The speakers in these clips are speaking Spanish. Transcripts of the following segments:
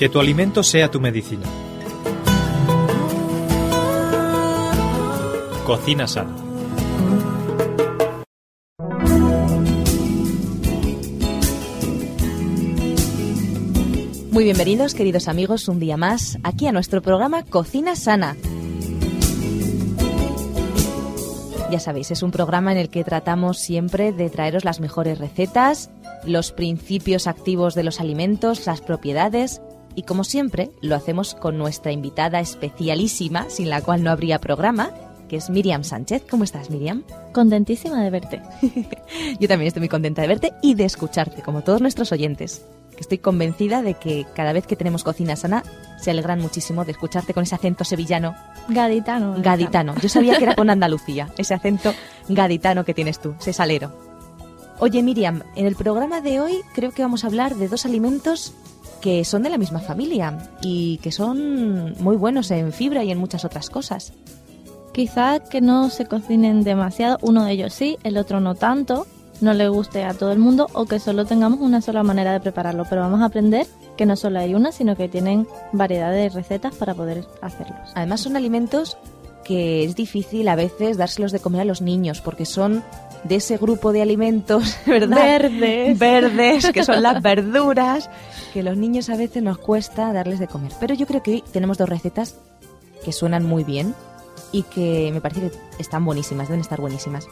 Que tu alimento sea tu medicina. Cocina sana. Muy bienvenidos, queridos amigos, un día más aquí a nuestro programa Cocina Sana. Ya sabéis, es un programa en el que tratamos siempre de traeros las mejores recetas, los principios activos de los alimentos, las propiedades y como siempre lo hacemos con nuestra invitada especialísima, sin la cual no habría programa, que es Miriam Sánchez. ¿Cómo estás, Miriam? Contentísima de verte. Yo también estoy muy contenta de verte y de escucharte, como todos nuestros oyentes. Estoy convencida de que cada vez que tenemos cocina sana se alegran muchísimo de escucharte con ese acento sevillano. Gaditano. Gaditano. Yo sabía que era con Andalucía, ese acento gaditano que tienes tú, ese salero. Oye Miriam, en el programa de hoy creo que vamos a hablar de dos alimentos que son de la misma familia y que son muy buenos en fibra y en muchas otras cosas. Quizá que no se cocinen demasiado, uno de ellos sí, el otro no tanto, no le guste a todo el mundo o que solo tengamos una sola manera de prepararlo, pero vamos a aprender que no solo hay una, sino que tienen variedad de recetas para poder hacerlos. Además son alimentos que es difícil a veces dárselos de comer a los niños porque son de ese grupo de alimentos, ¿verdad? Verdes. Verdes, que son las verduras, que los niños a veces nos cuesta darles de comer. Pero yo creo que hoy tenemos dos recetas que suenan muy bien y que me parece que están buenísimas, deben estar buenísimas.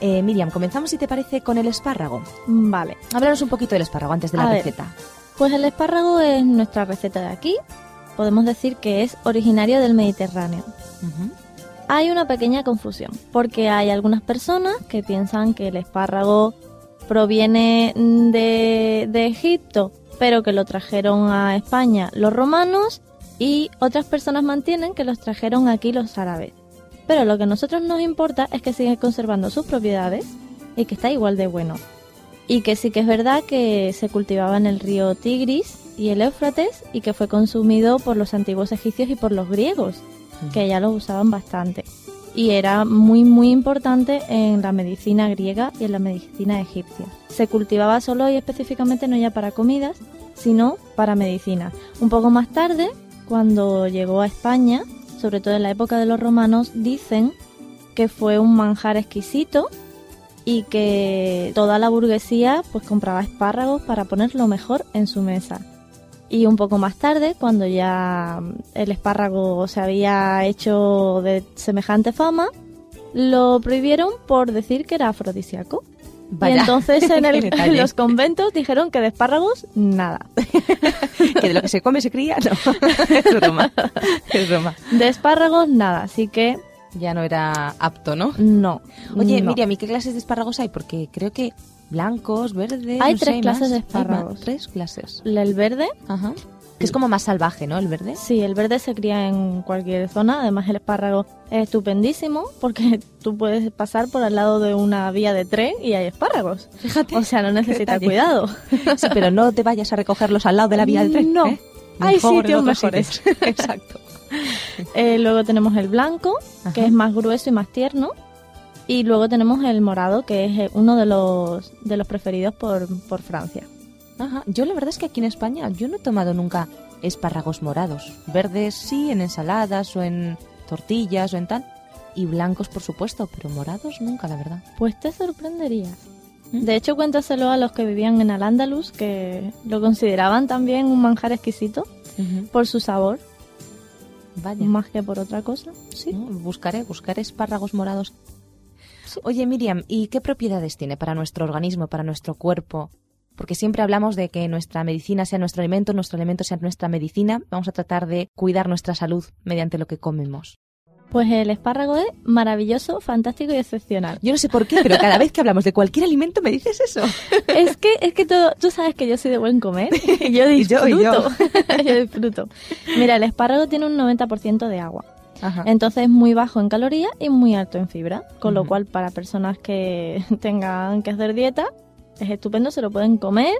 Eh, Miriam, comenzamos si te parece con el espárrago. Vale. Háblanos un poquito del espárrago antes de la A ver. receta. Pues el espárrago es nuestra receta de aquí. Podemos decir que es originario del Mediterráneo. Hay una pequeña confusión, porque hay algunas personas que piensan que el espárrago proviene de, Egipto, pero que lo trajeron a España los romanos, y otras personas mantienen que los trajeron aquí los árabes. Pero lo que a nosotros nos importa es que sigue conservando sus propiedades y que está igual de bueno. Y que sí que es verdad que se cultivaba en el río Tigris y el Éufrates y que fue consumido por los antiguos egipcios y por los griegos que ya lo usaban bastante. Y era muy muy importante en la medicina griega y en la medicina egipcia. Se cultivaba solo y específicamente no ya para comidas, sino para medicina. Un poco más tarde, cuando llegó a España, sobre todo en la época de los romanos, dicen que fue un manjar exquisito y que toda la burguesía pues compraba espárragos para poner lo mejor en su mesa. Y un poco más tarde, cuando ya el espárrago se había hecho de semejante fama, lo prohibieron por decir que era afrodisíaco. Vaya. Y entonces en, el- en los conventos dijeron que de espárragos nada. que de lo que se come se cría, no. es broma. Es broma. De espárragos nada, así que Ya no era apto, ¿no? no. Oye, no. Miriam, ¿y qué clases de espárragos hay? Porque creo que blancos, verdes. Hay no sé, tres clases de espárragos. Tres clases. El verde, Ajá. Que es como más salvaje, ¿no? El verde. sí, el verde se cría en cualquier zona. Además, el espárrago es estupendísimo porque tú puedes pasar por al lado de una vía de tren y hay espárragos. Fíjate. O sea, no necesita detalle. cuidado. Sí, pero no te vayas a recogerlos al lado de la vía del tren. No. ¿eh? Hay sitios mejores. Exacto. Eh, luego tenemos el blanco, que es más grueso y más tierno. Y luego tenemos el morado, que es eh, uno de los, de los preferidos por, por Francia. Ajá. Yo la verdad es que aquí en España yo no he tomado nunca espárragos morados. Verdes sí, en ensaladas o en tortillas o en tal. Y blancos, por supuesto, pero morados nunca, la verdad. Pues te sorprenderías. ¿Mm? De hecho, cuéntaselo a los que vivían en Al-Ándalus, que lo consideraban también un manjar exquisito por su sabor, Vaya. más que por otra cosa. Sí. No, Buscaré, buscaré espárragos morados. Oye, Miriam, ¿y qué propiedades tiene para nuestro organismo, para nuestro cuerpo? Porque siempre hablamos de que nuestra medicina sea nuestro alimento, nuestro alimento sea nuestra medicina. Vamos a tratar de cuidar nuestra salud mediante lo que comemos. Pues el espárrago es maravilloso, fantástico y excepcional. Yo no sé por qué, pero cada vez que hablamos de cualquier alimento me dices eso. es que, es que todo, tú sabes que yo soy de buen comer y yo Y yo, disfruto. y yo. Yo disfruto. Mira, el espárrago tiene un 90% de agua. Ajá. Entonces es muy bajo en calorías y muy alto en fibra. Con lo cual, para personas que tengan que hacer dieta, es estupendo, se lo pueden comer,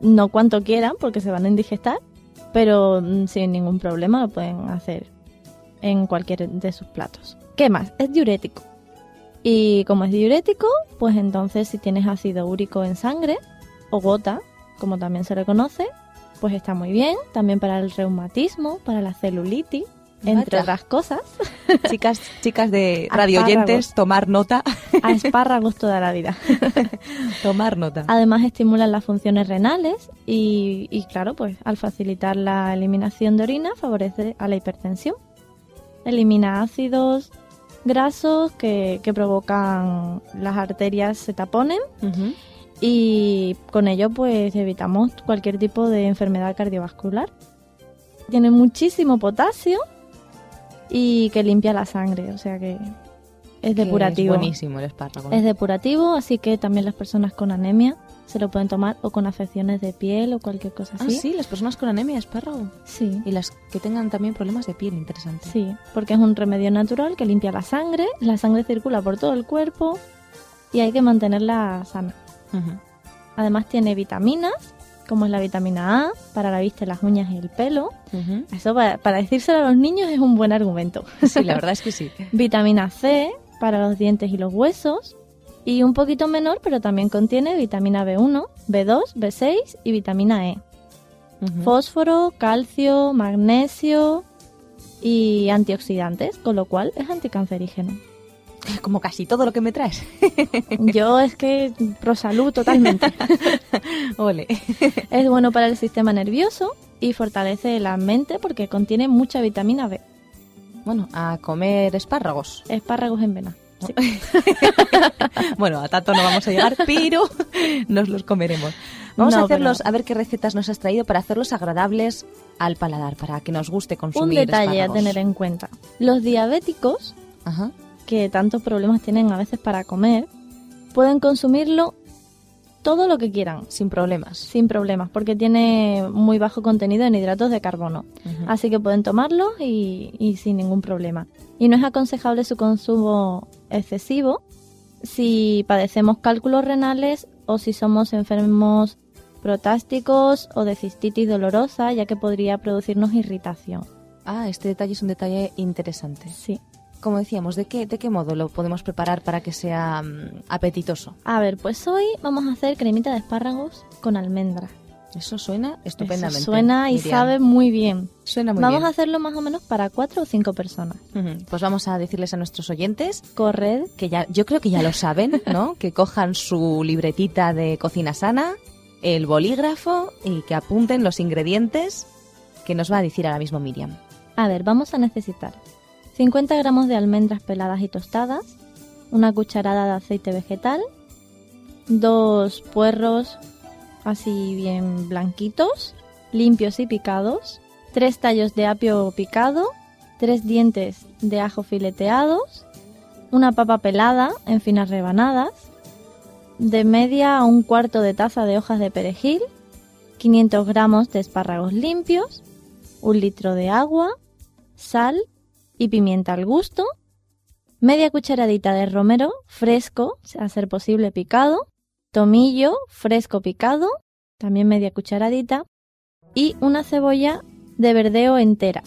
no cuanto quieran, porque se van a indigestar, pero mm, sin ningún problema lo pueden hacer en cualquier de sus platos. ¿Qué más? Es diurético. Y como es diurético, pues entonces si tienes ácido úrico en sangre, o gota, como también se le conoce, pues está muy bien. También para el reumatismo, para la celulitis, entre Vaya. otras cosas. Chicas, chicas de Espárragos. radio oyentes, tomar nota. A espárragos toda la vida. tomar nota. Además estimulan las funciones renales y, y, claro, pues al facilitar la eliminación de orina favorece a la hipertensión. Elimina ácidos grasos que, que provocan las arterias se taponen y con ello pues evitamos cualquier tipo de enfermedad cardiovascular. Tiene muchísimo potasio y que limpia la sangre, o sea que es Que depurativo. Es buenísimo el espárrago. Es depurativo, así que también las personas con anemia se lo pueden tomar o con afecciones de piel o cualquier cosa Ah, así. sí, las personas con anemia, espárrago. Sí, Y las que tengan también problemas de piel, interesante. sí, porque es un remedio natural que limpia la sangre, la sangre circula por todo el cuerpo y hay que mantenerla sana. Además tiene vitaminas, como es la vitamina A, para la vista, las uñas y el pelo. Eso para, para decírselo a los niños es un buen argumento. Sí, la verdad es que sí. Vitamina C, para los dientes y los huesos. Y un poquito menor, pero también contiene vitamina B1, B2, B6 y vitamina E. Fósforo, calcio, magnesio y antioxidantes, con lo cual es anticancerígeno. Como casi todo lo que me traes. Yo es que pro salud totalmente. Ole. es bueno para el sistema nervioso y fortalece la mente porque contiene mucha vitamina B. Bueno, a comer espárragos. Espárragos en vena. Sí. Bueno, a tanto no vamos a llegar, pero nos los comeremos. Vamos No, a hacerlos, pero- a ver qué recetas nos has traído para hacerlos agradables al paladar, para que nos guste Un consumir detalle a tener en cuenta. Los diabéticos Ajá. Que tantos problemas tienen a veces para comer, pueden consumirlo todo lo que quieran, Sin problemas. sin problemas, porque tiene muy bajo contenido en hidratos de carbono. Así que pueden tomarlo y, y sin ningún problema. Y no es aconsejable su consumo excesivo si padecemos cálculos renales o si somos enfermos protásticos o de cistitis dolorosa, ya que podría producirnos irritación. Ah, este detalle es un detalle interesante. Sí. Como decíamos, ¿de qué, de qué modo lo podemos preparar para que sea mm, apetitoso? A ver, pues hoy vamos a hacer cremita de espárragos con almendra. Eso suena estupendamente. Eso suena y Miriam. sabe muy bien. Suena muy vamos bien. a hacerlo más o menos para cuatro o cinco personas. Pues vamos a decirles a nuestros oyentes Corred, que ya, yo creo que ya lo saben, ¿no? que cojan su libretita de cocina sana, el bolígrafo y que apunten los ingredientes que nos va a decir ahora mismo Miriam. A ver, vamos a necesitar 50 gramos de almendras peladas y tostadas, una cucharada de aceite vegetal, dos puerros así bien blanquitos, limpios y picados, tres tallos de apio picado, tres dientes de ajo fileteados, una papa pelada en finas rebanadas, de media a un cuarto de taza de hojas de perejil, 500 gramos de espárragos limpios, un litro de agua, sal y pimienta al gusto, media cucharadita de romero fresco, a ser posible picado, tomillo fresco picado, también media cucharadita, y una cebolla de verdeo entera,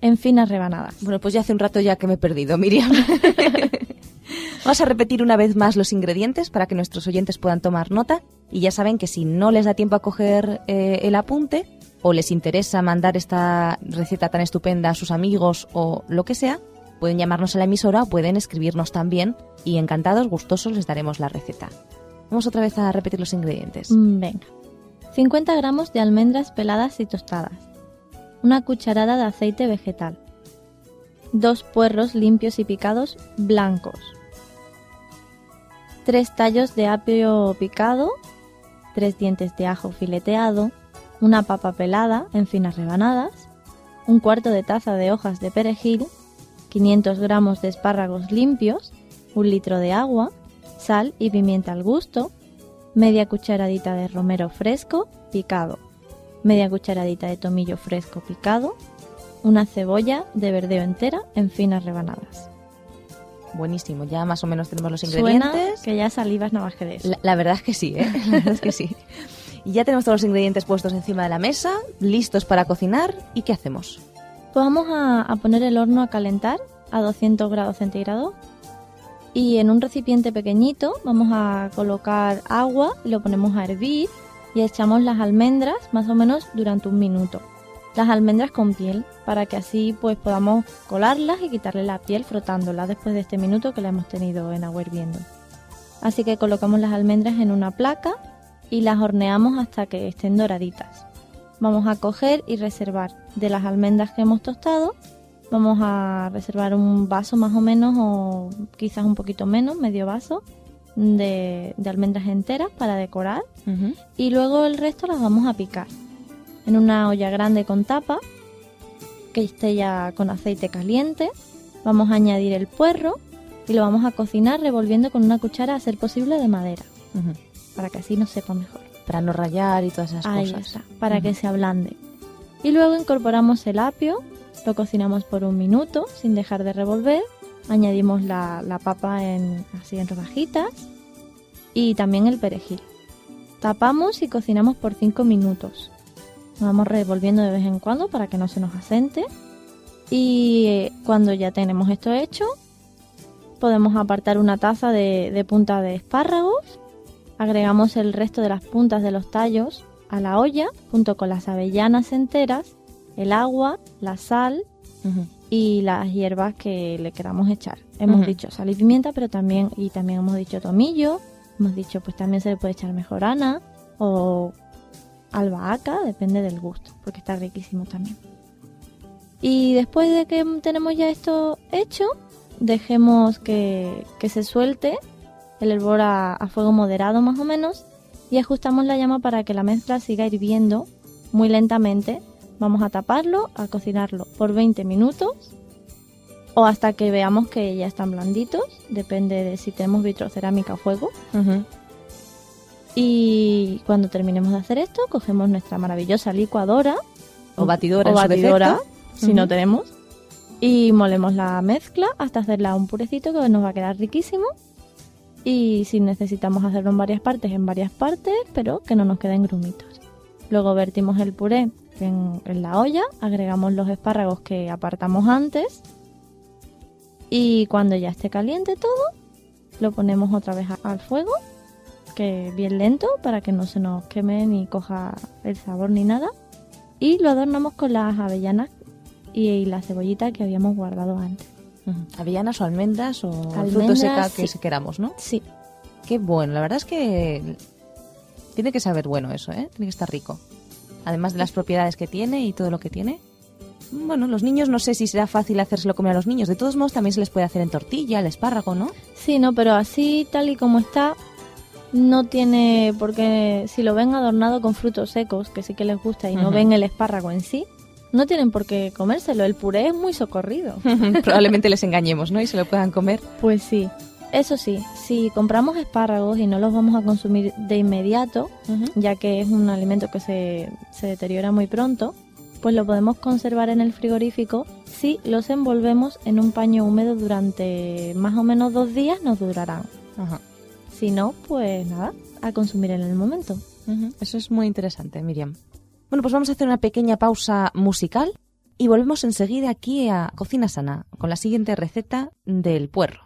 en finas rebanadas. Bueno, pues ya hace un rato ya que me he perdido, Miriam. Vamos a repetir una vez más los ingredientes para que nuestros oyentes puedan tomar nota y ya saben que si no les da tiempo a coger eh, el apunte o les interesa mandar esta receta tan estupenda a sus amigos o lo que sea, pueden llamarnos a la emisora o pueden escribirnos también y encantados, gustosos les daremos la receta. Vamos otra vez a repetir los ingredientes. Mm, Venga. 50 gramos de almendras peladas y tostadas. Una cucharada de aceite vegetal. Dos puerros limpios y picados blancos. Tres tallos de apio picado. Tres dientes de ajo fileteado. Una papa pelada en finas rebanadas. Un cuarto de taza de hojas de perejil. 500 gramos de espárragos limpios. Un litro de agua. Sal y pimienta al gusto media cucharadita de romero fresco picado, media cucharadita de tomillo fresco picado, una cebolla de verdeo entera en finas rebanadas. Buenísimo, ya más o menos tenemos los Suena ingredientes. que ya salivas nada más que de eso. La, la verdad es que sí, ¿eh? La verdad es que sí. Y ya tenemos todos los ingredientes puestos encima de la mesa, listos para cocinar. ¿Y qué hacemos? Pues vamos a, poner el horno a calentar a 200 grados centígrados y en un recipiente pequeñito vamos a colocar agua, lo ponemos a hervir y echamos las almendras más o menos durante un minuto. Las almendras con piel, para que así pues podamos colarlas y quitarle la piel frotándolas después de este minuto que la hemos tenido en agua hirviendo. Así que colocamos las almendras en una placa y las horneamos hasta que estén doraditas. Vamos a coger y reservar. De las almendras que hemos tostado, vamos a reservar un vaso más o menos o quizás un poquito menos, medio vaso de, almendras enteras para decorar. Y luego el resto las vamos a picar en una olla grande con tapa que esté ya con aceite caliente. Vamos a añadir el puerro y lo vamos a cocinar revolviendo con una cuchara a ser posible de madera para que así nos sepa mejor. Para no rayar y todas esas Ahí cosas. Está, para que se ablande. Y luego incorporamos el apio, lo cocinamos por un minuto sin dejar de revolver. Añadimos la, la papa en, así en rodajitas y también el perejil. Tapamos y cocinamos por 5 minutos. vamos revolviendo de vez en cuando para que no se nos asente. Y eh, cuando ya tenemos esto hecho, podemos apartar una taza de, de punta de espárragos Agregamos el resto de las puntas de los tallos a la olla junto con las avellanas enteras, el agua, la sal y las hierbas que le queramos echar. Hemos dicho sal y pimienta, pero también y también hemos dicho tomillo, hemos dicho pues también se le puede echar mejorana o albahaca, depende del gusto, porque está riquísimo también. Y después de que tenemos ya esto hecho, dejemos que, que se suelte el hervor a, fuego moderado más o menos y ajustamos la llama para que la mezcla siga hirviendo muy lentamente. Vamos a taparlo, a cocinarlo por 20 minutos o hasta que veamos que ya están blanditos, depende de si tenemos vitrocerámica a fuego. Y cuando terminemos de hacer esto, cogemos nuestra maravillosa licuadora. O batidora, batidora si no tenemos, y molemos la mezcla hasta hacerla un purecito que nos va a quedar riquísimo y si necesitamos hacerlo en varias partes, en varias partes, pero que no nos queden grumitos. Luego vertimos el puré en, la olla, agregamos los espárragos que apartamos antes y cuando ya esté caliente todo, lo ponemos otra vez al fuego, que bien lento para que no se nos queme ni coja el sabor ni nada. Y lo adornamos con las avellanas y la cebollita que habíamos guardado antes. Avellanas o almendras o frutos secos que se queramos, ¿no? Sí. Qué bueno, la verdad es que tiene que saber bueno eso, ¿eh? Tiene que estar rico. Además de las propiedades que tiene y todo lo que tiene. Bueno, los niños no sé si será fácil hacérselo comer a los niños. De todos modos también se les puede hacer en tortilla, el espárrago, ¿no? Sí, no, pero así tal y como está, no tiene porque si lo ven adornado con frutos secos, que sí que les gusta, y no ven el espárrago en sí, no tienen por qué comérselo. El puré es muy socorrido. Probablemente les engañemos, ¿no? Y se lo puedan comer. Pues sí. Eso sí, si compramos espárragos y no los vamos a consumir de inmediato, ya que es un alimento que se, se deteriora muy pronto, pues lo podemos conservar en el frigorífico si los envolvemos en un paño húmedo durante más o menos dos días nos durarán. Si no, pues nada, a consumir en el momento. Eso es muy interesante, Miriam. Bueno, pues vamos a hacer una pequeña pausa musical y volvemos enseguida aquí a Cocina Sana con la siguiente receta del puerro.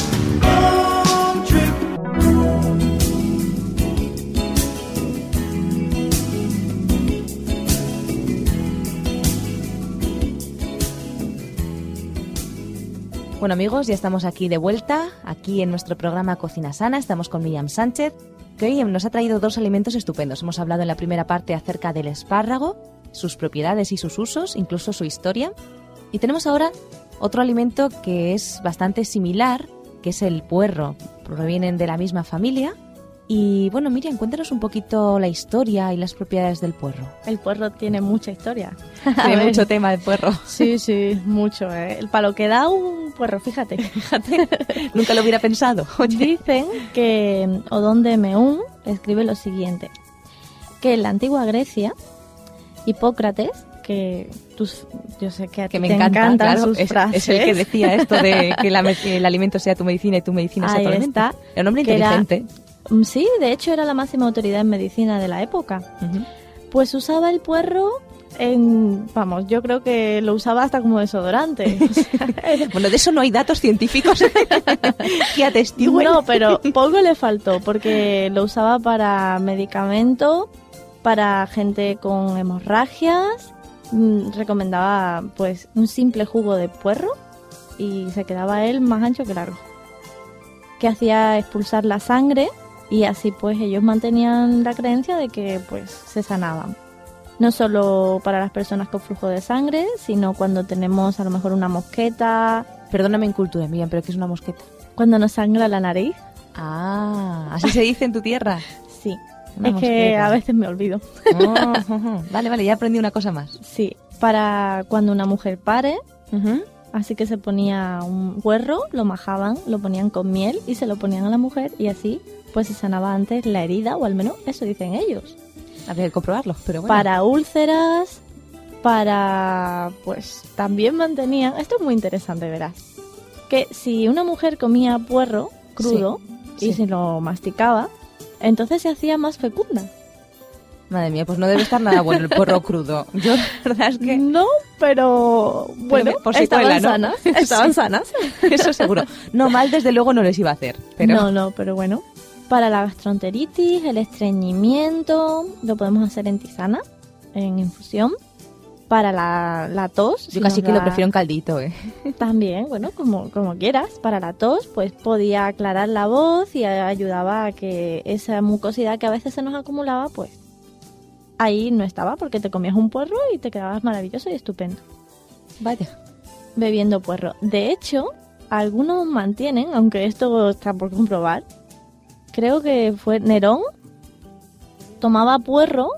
Bueno amigos, ya estamos aquí de vuelta, aquí en nuestro programa Cocina Sana, estamos con Miriam Sánchez, que hoy nos ha traído dos alimentos estupendos. Hemos hablado en la primera parte acerca del espárrago, sus propiedades y sus usos, incluso su historia. Y tenemos ahora otro alimento que es bastante similar, que es el puerro. Provienen de la misma familia. Y bueno, Miriam, cuéntanos un poquito la historia y las propiedades del puerro. El puerro tiene mucha historia. Tiene mucho tema el puerro. Sí, sí, mucho. ¿eh? El palo que da un puerro, fíjate. Fíjate, nunca lo hubiera pensado. Dicen que Odón de Meún escribe lo siguiente, que en la antigua Grecia, Hipócrates, que tus, yo sé que a ti que me te encanta, encantan claro, sus es, frases. es el que decía esto de que la que el alimento sea tu medicina y tu medicina sea Ahí tu alimento. Era un hombre era- inteligente. Sí, de hecho era la máxima autoridad en medicina de la época. Pues usaba el puerro en, vamos, yo creo que lo usaba hasta como desodorante. O sea, era- Bueno, de eso no hay datos científicos que atestiguen. No, pero poco le faltó porque lo usaba para medicamento, para gente con hemorragias mm, recomendaba pues un simple jugo de puerro y se quedaba él más ancho que largo. Que hacía expulsar la sangre y así pues ellos mantenían la creencia de que pues se sanaban. No solo para las personas con flujo de sangre, sino cuando tenemos a lo mejor una mosqueta, Perdóname en cultura, Miriam, pero ¿qué es una mosqueta? cuando nos sangra la nariz. Ah, así se dice en tu tierra. Sí, Una es que a veces me olvido. Oh, vale, vale, ya aprendí una cosa más. Sí, para cuando una mujer pare, así que se ponía un huerro, lo majaban, lo ponían con miel y se lo ponían a la mujer y así pues se sanaba antes la herida, o al menos eso dicen ellos. Habría que comprobarlo, pero bueno. Para úlceras, para pues también mantenían, esto es muy interesante, verás, que si una mujer comía puerro crudo Sí, y sí. se lo masticaba, entonces se hacía más fecunda. Madre mía, pues no debe estar nada bueno el porro crudo. Yo, la verdad es que No, pero bueno, por si estaban cuela, ¿no? sanas, estaban Sí. sanas. eso seguro. No, mal desde luego no les iba a hacer. Pero No, no, pero bueno. Para la gastroenteritis, el estreñimiento, lo podemos hacer en tisana, en infusión. Para la, la tos, yo si casi que lo prefiero en caldito, ¿eh? También, bueno, como, como quieras. Para la tos, pues podía aclarar la voz y ayudaba a que esa mucosidad que a veces se nos acumulaba, pues ahí no estaba, porque te comías un puerro y te quedabas maravilloso y estupendo. Vaya. bebiendo puerro. De hecho, algunos mantienen, aunque esto está por comprobar, creo que fue Nerón, tomaba puerro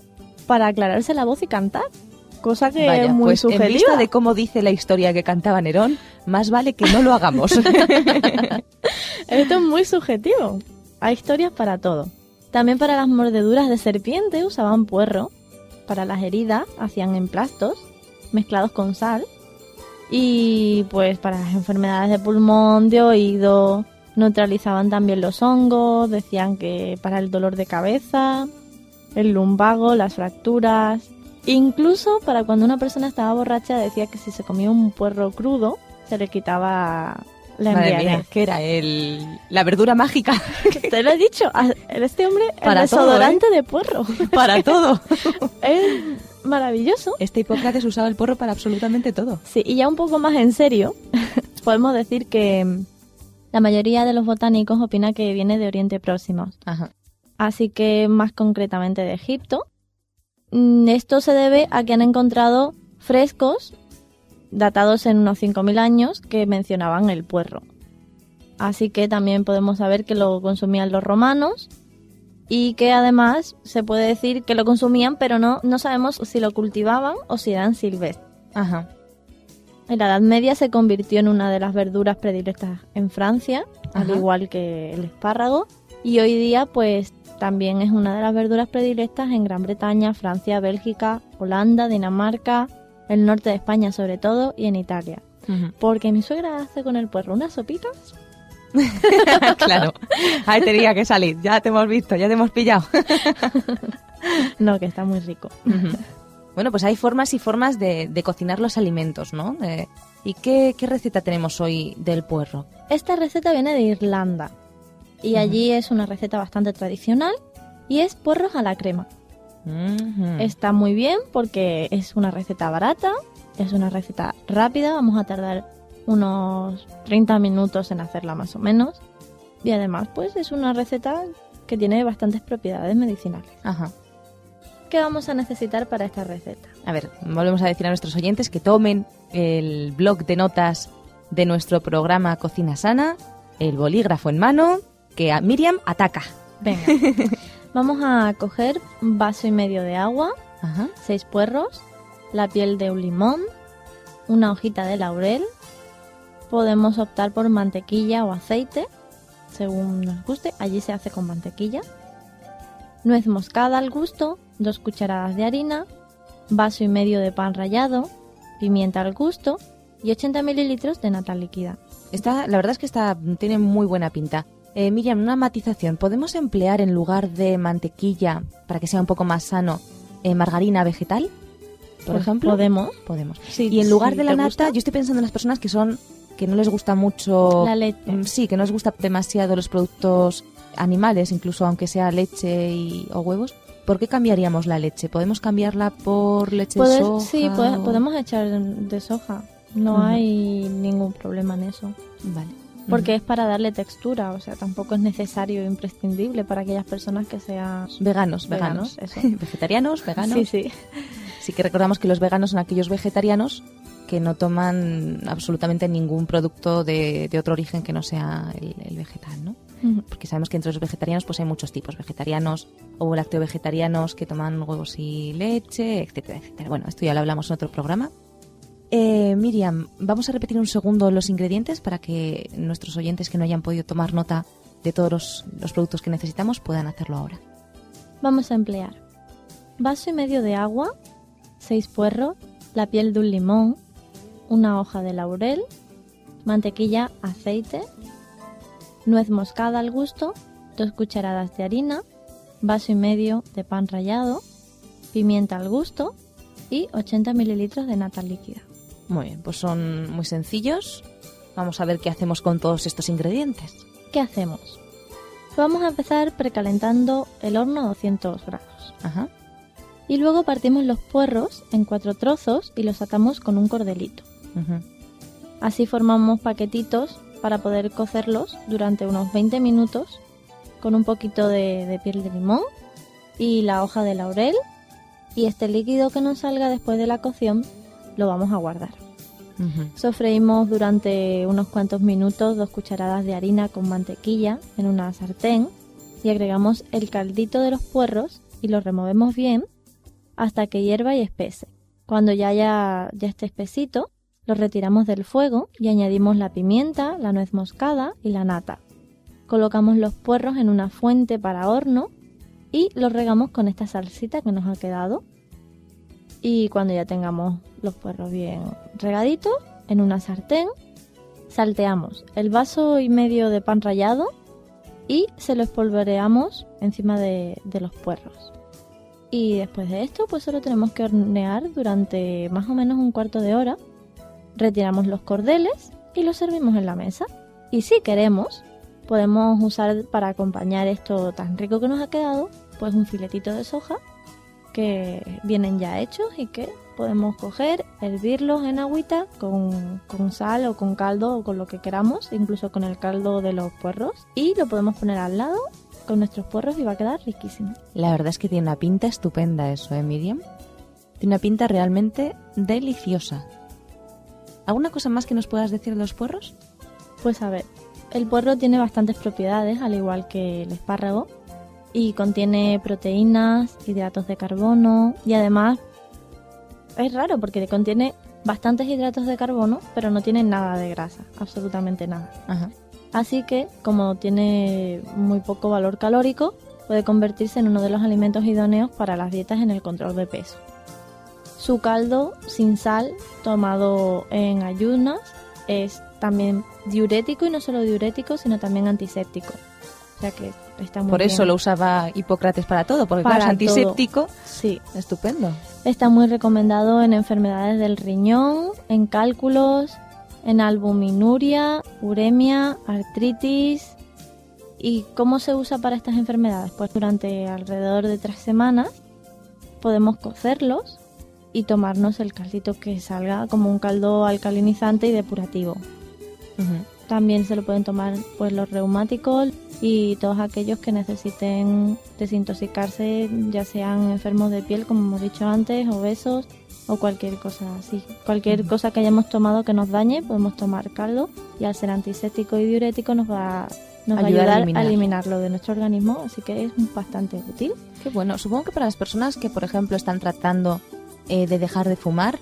para aclararse la voz y cantar. Cosa que Vaya, es muy pues en subjetiva. vista de cómo dice la historia que cantaba Nerón, más vale que no lo hagamos. Esto es muy subjetivo. Hay historias para todo. También para las mordeduras de serpiente usaban puerro. Para las heridas hacían emplastos mezclados con sal. Y pues para las enfermedades de pulmón, de oído, neutralizaban también los hongos. Decían que para el dolor de cabeza, el lumbago, las fracturas. Incluso para cuando una persona estaba borracha decía que si se comía un puerro crudo se le quitaba la embriaguez. que era el la verdura mágica Te lo he dicho, este hombre, Para el todo, ¿eh? desodorante de puerro. para todo. es maravilloso. Este Hipócrates usaba el porro para absolutamente todo. Sí, y ya un poco más en serio, podemos decir que la mayoría de los botánicos opina que viene de Oriente Próximo. Ajá. Así que más concretamente de Egipto. Mm, Esto se debe a que han encontrado frescos datados en unos 5.000 años que mencionaban el puerro. Así que también podemos saber que lo consumían los romanos y que además se puede decir que lo consumían, pero no, no sabemos si lo cultivaban o si eran silvestres. Ajá. En la Edad Media se convirtió en una de las verduras predilectas en Francia, al igual que el espárrago, y hoy día pues también es una de las verduras predilectas en Gran Bretaña, Francia, Bélgica, Holanda, Dinamarca, el norte de España sobre todo y en Italia. Porque mi suegra hace con el puerro unas sopitas. claro. Ahí tenía que salir. Ya te hemos visto, ya te hemos pillado. No, que está muy rico. Bueno, pues hay formas y formas de, de cocinar los alimentos, ¿no? Eh, ¿Y qué, qué receta tenemos hoy del puerro? Esta receta viene de Irlanda y allí es una receta bastante tradicional y es puerros a la crema. Está muy bien porque es una receta barata, es una receta rápida, vamos a tardar unos 30 minutos en hacerla más o menos. Y además, pues es una receta que tiene bastantes propiedades medicinales. Ajá. ¿Qué vamos a necesitar para esta receta? A ver, volvemos a decir a nuestros oyentes que tomen el blog de notas de nuestro programa Cocina Sana, el bolígrafo en mano, que a Miriam ataca. Venga, vamos a coger un vaso y medio de agua, Ajá. seis puerros, la piel de un limón, una hojita de laurel. Podemos optar por mantequilla o aceite, según nos guste. Allí se hace con mantequilla. Nuez moscada al gusto, dos cucharadas de harina, vaso y medio de pan rallado, pimienta al gusto y 80 mililitros de nata líquida. Está, la verdad es que está, tiene muy buena pinta. Eh, Miriam, una matización. ¿Podemos emplear en lugar de mantequilla, para que sea un poco más sano, eh, margarina vegetal? Por Pues ejemplo. podemos. Podemos. Sí, y en lugar de la nata, gusta. yo estoy pensando en las personas que son que no les gusta mucho La leche. Mm, Sí, que no les gusta demasiado los productos animales, incluso aunque sea leche y, o huevos. ¿Por qué cambiaríamos la leche? ¿Podemos cambiarla por leche de soja? sí, puede- podemos echar de soja. No hay ningún problema en eso. Vale. Porque es para darle textura, o sea, tampoco es necesario e imprescindible para aquellas personas que sean. Veganos, veganos. Veganos, eso. Vegetarianos, veganos. Sí, sí. Sí que recordamos que los veganos son aquellos vegetarianos que no toman absolutamente ningún producto de, de otro origen que no sea el, el vegetal, ¿no? Porque sabemos que entre los vegetarianos pues hay muchos tipos, vegetarianos o lacteo-vegetarianos que toman huevos y leche, etcétera, etcétera. Bueno, esto ya lo hablamos en otro programa. Eh, Miriam, vamos a repetir un segundo los ingredientes para que nuestros oyentes que no hayan podido tomar nota de todos los, los productos que necesitamos puedan hacerlo ahora. Vamos a emplear vaso y medio de agua, seis puerros, la piel de un limón, una hoja de laurel, mantequilla, aceite, nuez moscada al gusto, dos cucharadas de harina, vaso y medio de pan rallado, pimienta al gusto y 80 mililitros de nata líquida. Muy bien, pues son muy sencillos. Vamos a ver qué hacemos con todos estos ingredientes. ¿Qué hacemos? Vamos a empezar precalentando el horno a 200 grados. Ajá. Y luego partimos los puerros en cuatro trozos y los atamos con un cordelito. Así formamos paquetitos para poder cocerlos durante unos 20 minutos con un poquito de, de piel de limón y la hoja de laurel. Y este líquido que nos salga después de la cocción lo vamos a guardar. Ujú. Sofreímos durante unos cuantos minutos dos cucharadas de harina con mantequilla en una sartén y agregamos el caldito de los puerros y lo removemos bien hasta que hierva y espese. Cuando ya, haya- ya esté espesito, lo retiramos del fuego y añadimos la pimienta, la nuez moscada y la nata. Colocamos los puerros en una fuente para horno y los regamos con esta salsita que nos ha quedado. Y cuando ya tengamos los puerros bien regaditos, en una sartén, salteamos el vaso y medio de pan rallado y se lo espolvoreamos encima de, de los puerros. Y después de esto, pues solo tenemos que hornear durante más o menos un cuarto de hora. Retiramos los cordeles y los servimos en la mesa. Y si queremos, podemos usar para acompañar esto tan rico que nos ha quedado, pues un filetito de soja que vienen ya hechos y que podemos coger, hervirlos en agüita con, con sal o con caldo o con lo que queramos, incluso con el caldo de los puerros. Y lo podemos poner al lado con nuestros puerros y va a quedar riquísimo. La verdad es que tiene una pinta estupenda eso, ¿eh, Miriam? Tiene una pinta realmente deliciosa. ¿Alguna cosa más que nos puedas decir de los puerros? Pues a ver, el puerro tiene bastantes propiedades, al igual que el espárrago, y contiene proteínas, hidratos de carbono y además es raro porque contiene bastantes hidratos de carbono, pero no tiene nada de grasa, absolutamente nada. Ajá. Así que, como tiene muy poco valor calórico, puede convertirse en uno de los alimentos idóneos para las dietas en el control de peso. Su caldo sin sal, tomado en ayunas, es también diurético y no solo diurético, sino también antiséptico. O sea que está muy Por bien. eso lo usaba Hipócrates para todo, porque claro, Para es antiséptico. Sí, Estupendo. Está muy recomendado en enfermedades del riñón, en cálculos, en albuminuria, uremia, artritis. ¿Y cómo se usa para estas enfermedades? Pues durante alrededor de tres semanas podemos cocerlos y tomarnos el caldito que salga como un caldo alcalinizante y depurativo. Ujú. También se lo pueden tomar pues los reumáticos y todos aquellos que necesiten desintoxicarse, ya sean enfermos de piel, como hemos dicho antes, obesos o cualquier cosa así. Cualquier cosa que hayamos tomado que nos dañe, podemos tomar caldo y al ser antiséptico y diurético nos va, nos va a Ayudar a ayudar a, eliminar. eliminarlo de nuestro organismo, así que es bastante útil. Qué bueno. Supongo que para las personas que, por ejemplo, están tratando eh, de dejar de fumar,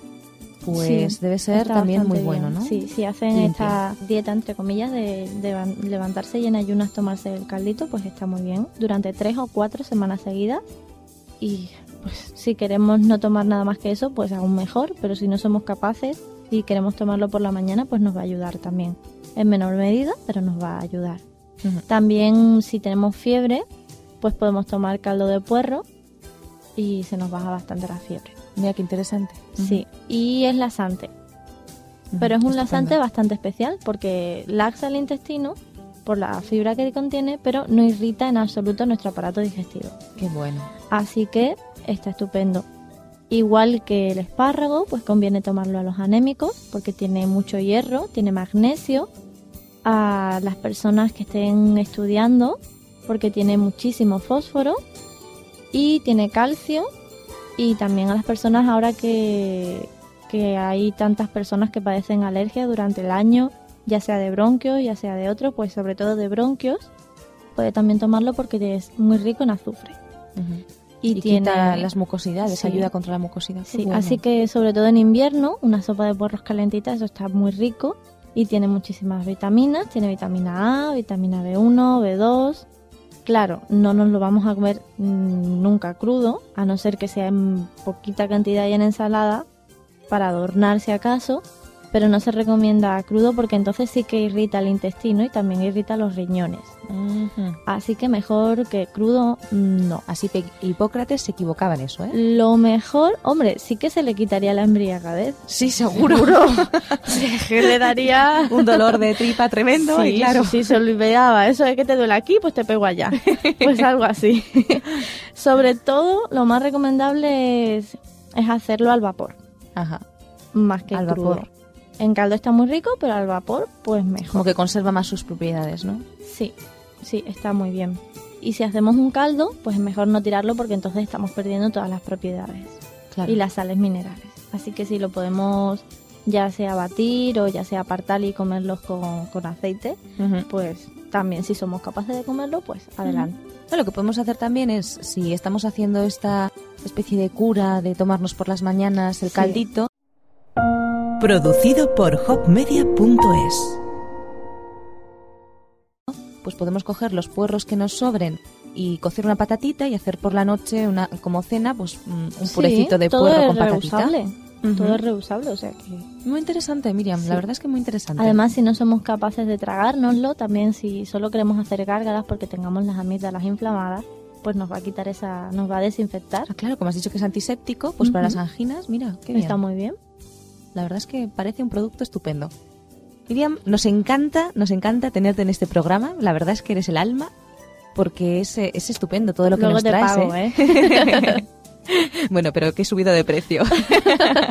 pues Sí, debe ser también muy bueno, bien. ¿no? Sí, si hacen Limpio. esta dieta, entre comillas, de, de van- levantarse y en ayunas tomarse el caldito, pues está muy bien. Durante tres o cuatro semanas seguidas. Y pues si queremos no tomar nada más que eso, pues aún mejor. Pero si no somos capaces y queremos tomarlo por la mañana, pues nos va a ayudar también. En menor medida, pero nos va a ayudar. También si tenemos fiebre, pues podemos tomar caldo de puerro y se nos baja bastante la fiebre. Mira qué interesante. Sí, y es lasante. Ujú. Pero es un Estupendo. laxante bastante especial porque laxa el intestino por la fibra que contiene, pero no irrita en absoluto nuestro aparato digestivo. Qué bueno. Así que está estupendo. Igual que el espárrago, pues conviene tomarlo a los anémicos porque tiene mucho hierro, tiene magnesio. A las personas que estén estudiando porque tiene muchísimo fósforo y tiene calcio. Y también a las personas ahora que, que hay tantas personas que padecen alergia durante el año, ya sea de bronquios, ya sea de otros, pues sobre todo de bronquios, puede también tomarlo porque es muy rico en azufre. Y, Y, tiene quita las mucosidades, Sí. ayuda contra la mucosidad. Sí, bueno. así que sobre todo en invierno, una sopa de puerros calentita, eso está muy rico y tiene muchísimas vitaminas, tiene vitamina A, vitamina B1, B2. Claro, no nos lo vamos a comer mm, nunca crudo, a no ser que sea en poquita cantidad y en ensalada, para adornar si acaso, pero no se recomienda crudo porque entonces sí que irrita el intestino y también irrita los riñones. Así que mejor que crudo, mm, no. Así que Hipócrates se equivocaba en eso, ¿eh? Lo mejor, hombre, sí que se le quitaría la embriagadez. Sí, seguro. que le daría Un dolor de tripa tremendo, sí, y claro. sí, sí, se olvidaba. Eso de que te duele aquí, pues te pego allá. Pues algo así. Sobre todo, lo más recomendable es, es hacerlo al vapor, Ajá. más que Al crudo. vapor. En caldo está muy rico, pero al vapor, pues Como mejor. que conserva más sus propiedades, ¿no? Sí, sí, está muy bien. Y si hacemos un caldo, pues es mejor no tirarlo porque entonces estamos perdiendo todas las propiedades. Claro. y las sales minerales. Así que si lo podemos ya sea batir o ya sea apartar y comerlos con, con aceite, pues también si somos capaces de comerlo, pues adelante. No, Lo que podemos hacer también es, si estamos haciendo esta especie de cura de tomarnos por las mañanas el Sí. caldito, Producido por hopmedia.es. pues podemos coger los puerros que nos sobren y cocer una patatita y hacer por la noche una como cena pues mm, un Sí, purecito de todo puerro es con patatita. reusable. Ujú. Todo es reusable, o sea que... Muy interesante, Miriam. Sí. La verdad es que muy interesante. Además, si no somos capaces de tragárnoslo, también si solo queremos hacer gárgaras porque tengamos las amígdalas inflamadas, pues nos va a quitar esa... nos va a desinfectar. Ah, claro, como has dicho que es antiséptico, pues para las anginas, mira, qué bien. Está muy bien. La verdad es que parece un producto estupendo. Miriam, nos encanta, nos encanta tenerte en este programa. La verdad es que eres el alma, porque es, eh, es estupendo todo lo que Luego nos te traes. pago, ¿eh? ¿eh? Bueno, pero que he subido de precio.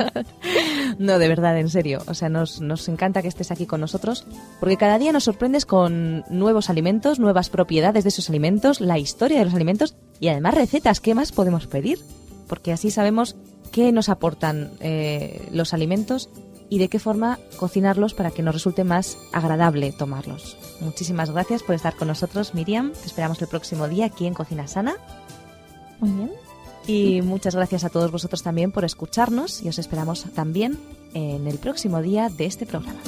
no, de verdad, en serio. O sea, nos, nos encanta que estés aquí con nosotros, porque cada día nos sorprendes con nuevos alimentos, nuevas propiedades de esos alimentos, la historia de los alimentos y además recetas. ¿Qué más podemos pedir? Porque así sabemos qué nos aportan eh, los alimentos y de qué forma cocinarlos para que nos resulte más agradable tomarlos. Muchísimas gracias por estar con nosotros, Miriam. Te esperamos el próximo día aquí en Cocina Sana. Muy bien. Y muchas gracias a todos vosotros también por escucharnos y os esperamos también en el próximo día de este programa.